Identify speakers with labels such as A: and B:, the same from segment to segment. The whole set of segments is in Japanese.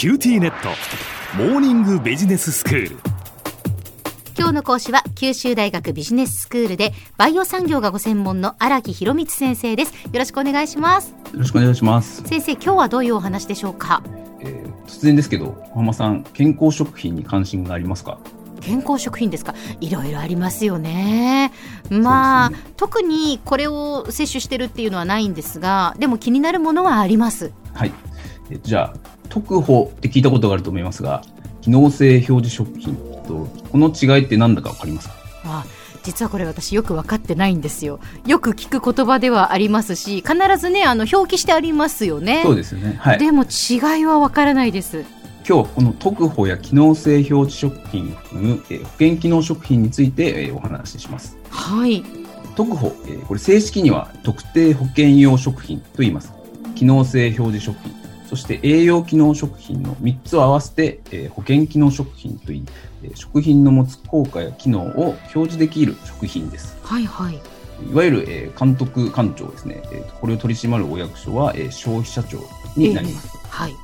A: QTnet。モーニングビジネススクール。
B: 今日の講師は九州大学ビジネススクールでバイオ産業がご専門の荒木博光先生です。よろしくお願いします。よ
C: ろしくお願いします。
B: 先生今日はどういうお話でしょうか、
C: えー、突然ですけど小浜さん健康食品に関心がありますか？
B: 健康食品ですか？いろいろありますよね。まあ、ね、特にこれを摂取してるっていうのはないんですがでも気になるものはあります。
C: はい。えじゃあ特保って聞いたことがあると思いますが機能性表示食品とこの違いって何だか分かりますか？
B: あ実はこれ私よく分かってないんですよ。よく聞く言葉ではありますし必ずねあの表記してありますよね。
C: そうですよね、
B: はい、でも違いは分からないです。
C: 今日はこの特保や機能性表示食品を含む、えー、保険機能食品について、えー、お話しします。
B: はい。
C: 特保、えー、これ正式には特定保険用食品と言います。機能性表示食品そして栄養機能食品の3つを合わせて、えー、保険機能食品といい、えー、食品の持つ効果や機能を表示できる食品です。
B: はいはい。
C: いわゆる、えー、監督官庁ですね、えー、これを取り締まるお役所は、えー、消費者庁になります。
B: えー、はい。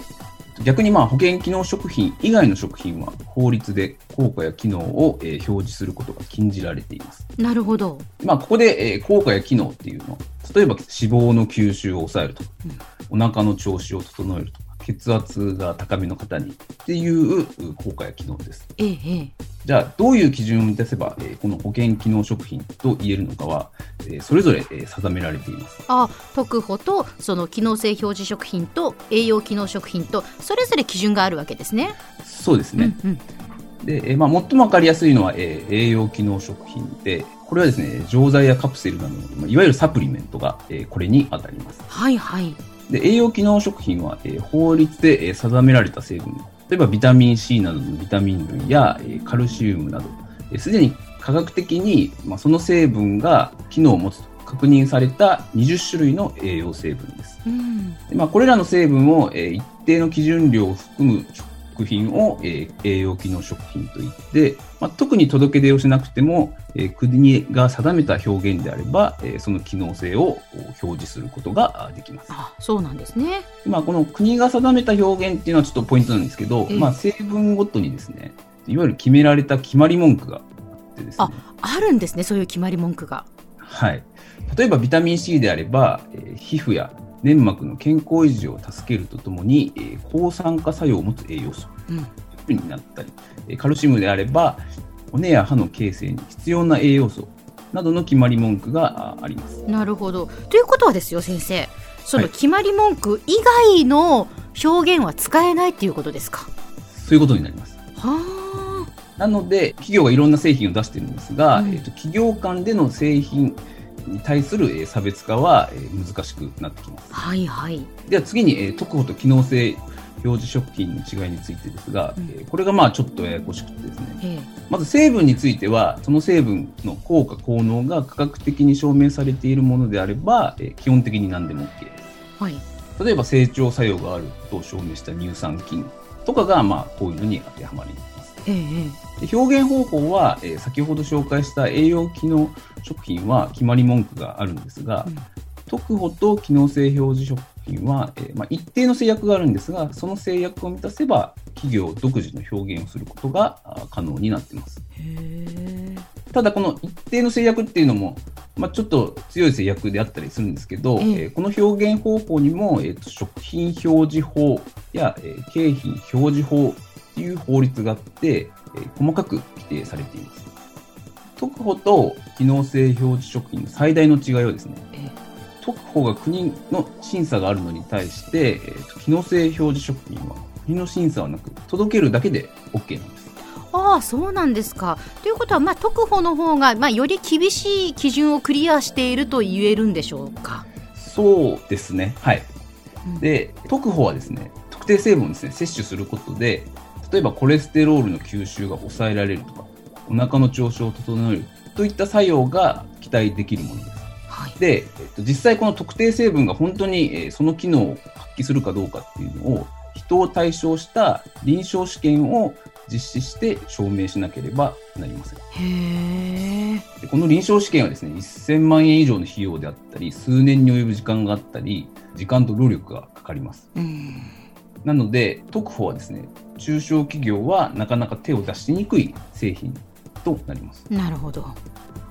C: 逆にまあ保険機能食品以外の食品は法律で効果や機能を、えー、表示することが禁じられています。
B: なるほど。
C: まあここで、えー、効果や機能っていうのは例えば脂肪の吸収を抑えるとか、うん、お腹の調子を整えるとか血圧が高めの方にっていう効果や機能です。
B: ええ、
C: じゃあ、どういう基準を満たせば、えー、この保険機能食品と言えるのかは、えー、それぞれ、えー、定められています。
B: あ、特保とその機能性表示食品と栄養機能食品とそれぞれ基準があるわけですね。
C: そうですね。うんうん、で、えー、まあ、最もわかりやすいのは、えー、栄養機能食品で、これはですね、錠剤やカプセルなどの、いわゆるサプリメントが、えー、これに当たります。
B: はいはい。
C: で栄養機能食品は、えー、法律で、えー、定められた成分、例えばビタミン C などのビタミン類や、えー、カルシウムなど、す、で、に科学的に、まあ、その成分が機能を持つと確認された20種類の栄養成分です。うん、でまあ、これらの成分を、えー、一定の基準量を含む食品を、えー、栄養機能食品といって、まあ、特に届け出をしなくても、えー、国が定めた表現であれば、えー、その機能性を表示することができます。
B: あそうなんですね。
C: まあ、この国が定めた表現っていうのはちょっとポイントなんですけど、まあ、成分ごとにですね、いわゆる決められた決まり文句があってですね。
B: あ、あるんですね、そういう決まり文句が。
C: はい。例えばビタミン C であれば、えー、皮膚や粘膜の健康維持を助けるとともに、えー、抗酸化作用を持つ栄養素、うん、になったり、えー、カルシウムであれば骨や歯の形成に必要な栄養素などの決まり文句があります。
B: なるほど。ということはですよ先生その決まり文句以外の表現は使えないっていうことですか、はい、
C: そういうことになります。
B: は
C: あ。なので企業がいろんな製品を出してるんですが、うん、えーと企業間での製品に対する差別化は難しくなってきます。
B: はいはい。
C: では次に特保と機能性表示食品の違いについてですが、うん、これがまあちょっとややこしくてですね、まず成分についてはその成分の効果効能が科学的に証明されているものであれば基本的に何でも OK です。
B: はい、
C: 例えば成長作用があると証明した乳酸菌とかがまあこういうのに当てはまります。
B: ええ、
C: で表現方法は、えー、先ほど紹介した栄養機能食品は決まり文句があるんですが、うん、特保と機能性表示食品は、えーまあ、一定の制約があるんですが、その制約を満たせば、企業独自の表現をすることが可能になっています。ただ、この一定の制約っていうのも、まあ、ちょっと強い制約であったりするんですけど、えー、この表現方法にも、えーと、食品表示法や、えー、景品表示法っていう法律があって、えー、細かく規定されています。特保と機能性表示食品の最大の違いはですね、特保が国の審査があるのに対して、えー、機能性表示食品は国の審査はなく、届けるだけで OK なんです。
B: ああそうなんですか。ということは、まあ、特保の方が、まあ、より厳しい基準をクリアしていると言えるんでしょうか？
C: そうですね。はい。で、特保はですね、特定成分をですね、摂取することで、例えばコレステロールの吸収が抑えられるとか、お腹の調子を整えるといった作用が期待できるものです。はい、で、えっと、実際この特定成分が本当に、えー、その機能を発揮するかどうかっていうのを人を対象した臨床試験を実施して証明しなければなりません。
B: へ
C: でこの臨床試験はですね、1000万円以上の費用であったり、数年に及ぶ時間があったり、時間と労力がかかります。なので、特保はですね、中小企業はなかなか手を出しにくい製品となります。
B: なるほど。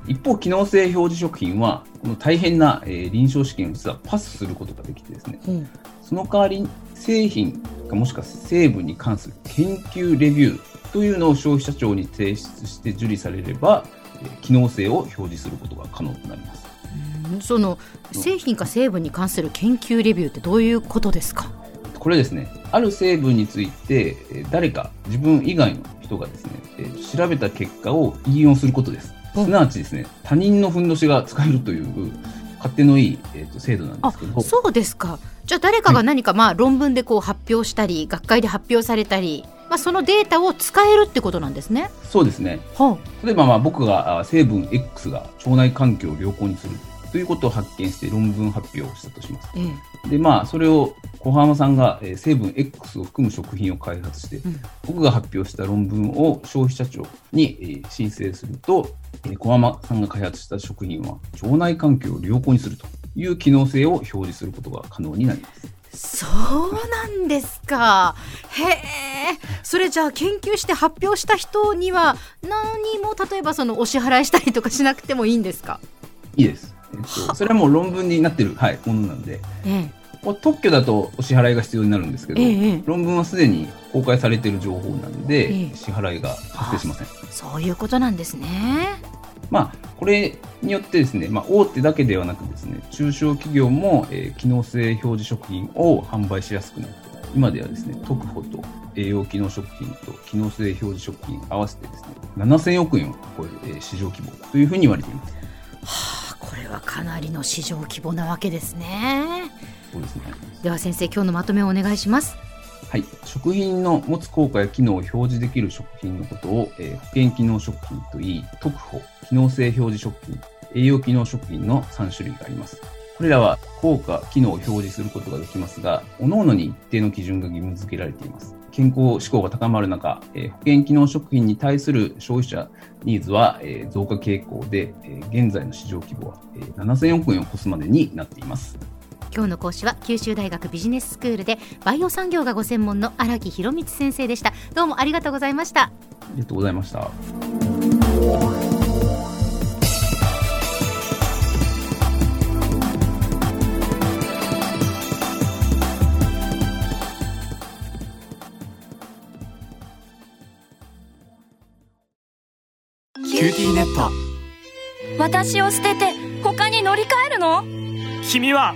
C: 一方、機能性表示食品は、この大変な、えー臨床試験を実はパスすることができてですね、
B: うん
C: その代わり製品かもしくは成分に関する研究レビューというのを消費者庁に提出して受理されれば、えー機能性を表示することが可能となります。
B: うんその製品か成分に関する研究レビューってどういうことですか？
C: これですね、ある成分について、えー誰か自分以外の人がですね、えー調べた結果を引用することです。
B: うん
C: すなわちですね、他人のふんどしが使えるという勝手のいい、えーと制度なんで
B: あ
C: すけど、
B: そうですか。じゃあ誰かが何かまあ論文でこう発表したり、学会で発表されたり、まあそのデータを使えるってことなんですね。
C: そうですね、
B: は
C: 例えばまあ僕があ成分 X が腸内環境を良好にするということを発見して論文発表をしたとします。
B: あ、ええ、
C: でまあそれを小浜さんがえー成分 X を含む食品を開発して、
B: うん
C: 僕が発表した論文を消費者庁にえー申請すると、えー小浜さんが開発した食品は腸内環境を良好にするという機能性を表示することが可能になります。
B: そうなんですか。へえ。それじゃあ研究して発表した人には何も例えばそのお支払いしたりとかしなくてもいいんですか？
C: いいです。えっと、それはもう論文になってる、はい、ものなんで、
B: え
C: これ特許だとお支払いが必要になるんですけど、
B: えええ
C: 論文はすでに公開されている情報なんで、
B: ええ
C: 支払いが発生しません。
B: そういうことなんですね。
C: まあ、これによってですね、まあ、大手だけではなくですね、中小企業も、えー機能性表示食品を販売しやすくなって、今ではですね、特保と栄養機能食品と機能性表示食品合わせてですね、7000億円を超える、えー市場規模というふうに言われています。
B: はあ、これはかなりの市場規模なわけですね。
C: そうですね。
B: では先生今日のまとめをお願いします。
C: はい、食品の持つ効果や機能を表示できる食品のことを、えー保険機能食品といい、特保、機能性表示食品、栄養機能食品の3種類があります。これらは効果、機能を表示することができますが、各々に一定の基準が義務付けられています。健康志向が高まる中、えー保険機能食品に対する消費者ニーズは、えー増加傾向で、えー現在の市場規模は、えー7000億円を超すまでになっています。
B: 今日の講師は九州大学ビジネススクールでバイオ産業がご専門の荒木博光先生でした。どうもありがとうございました。
C: ありがとうございました。
A: QTnet
D: 私を捨てて他に乗り換えるの？
E: 君は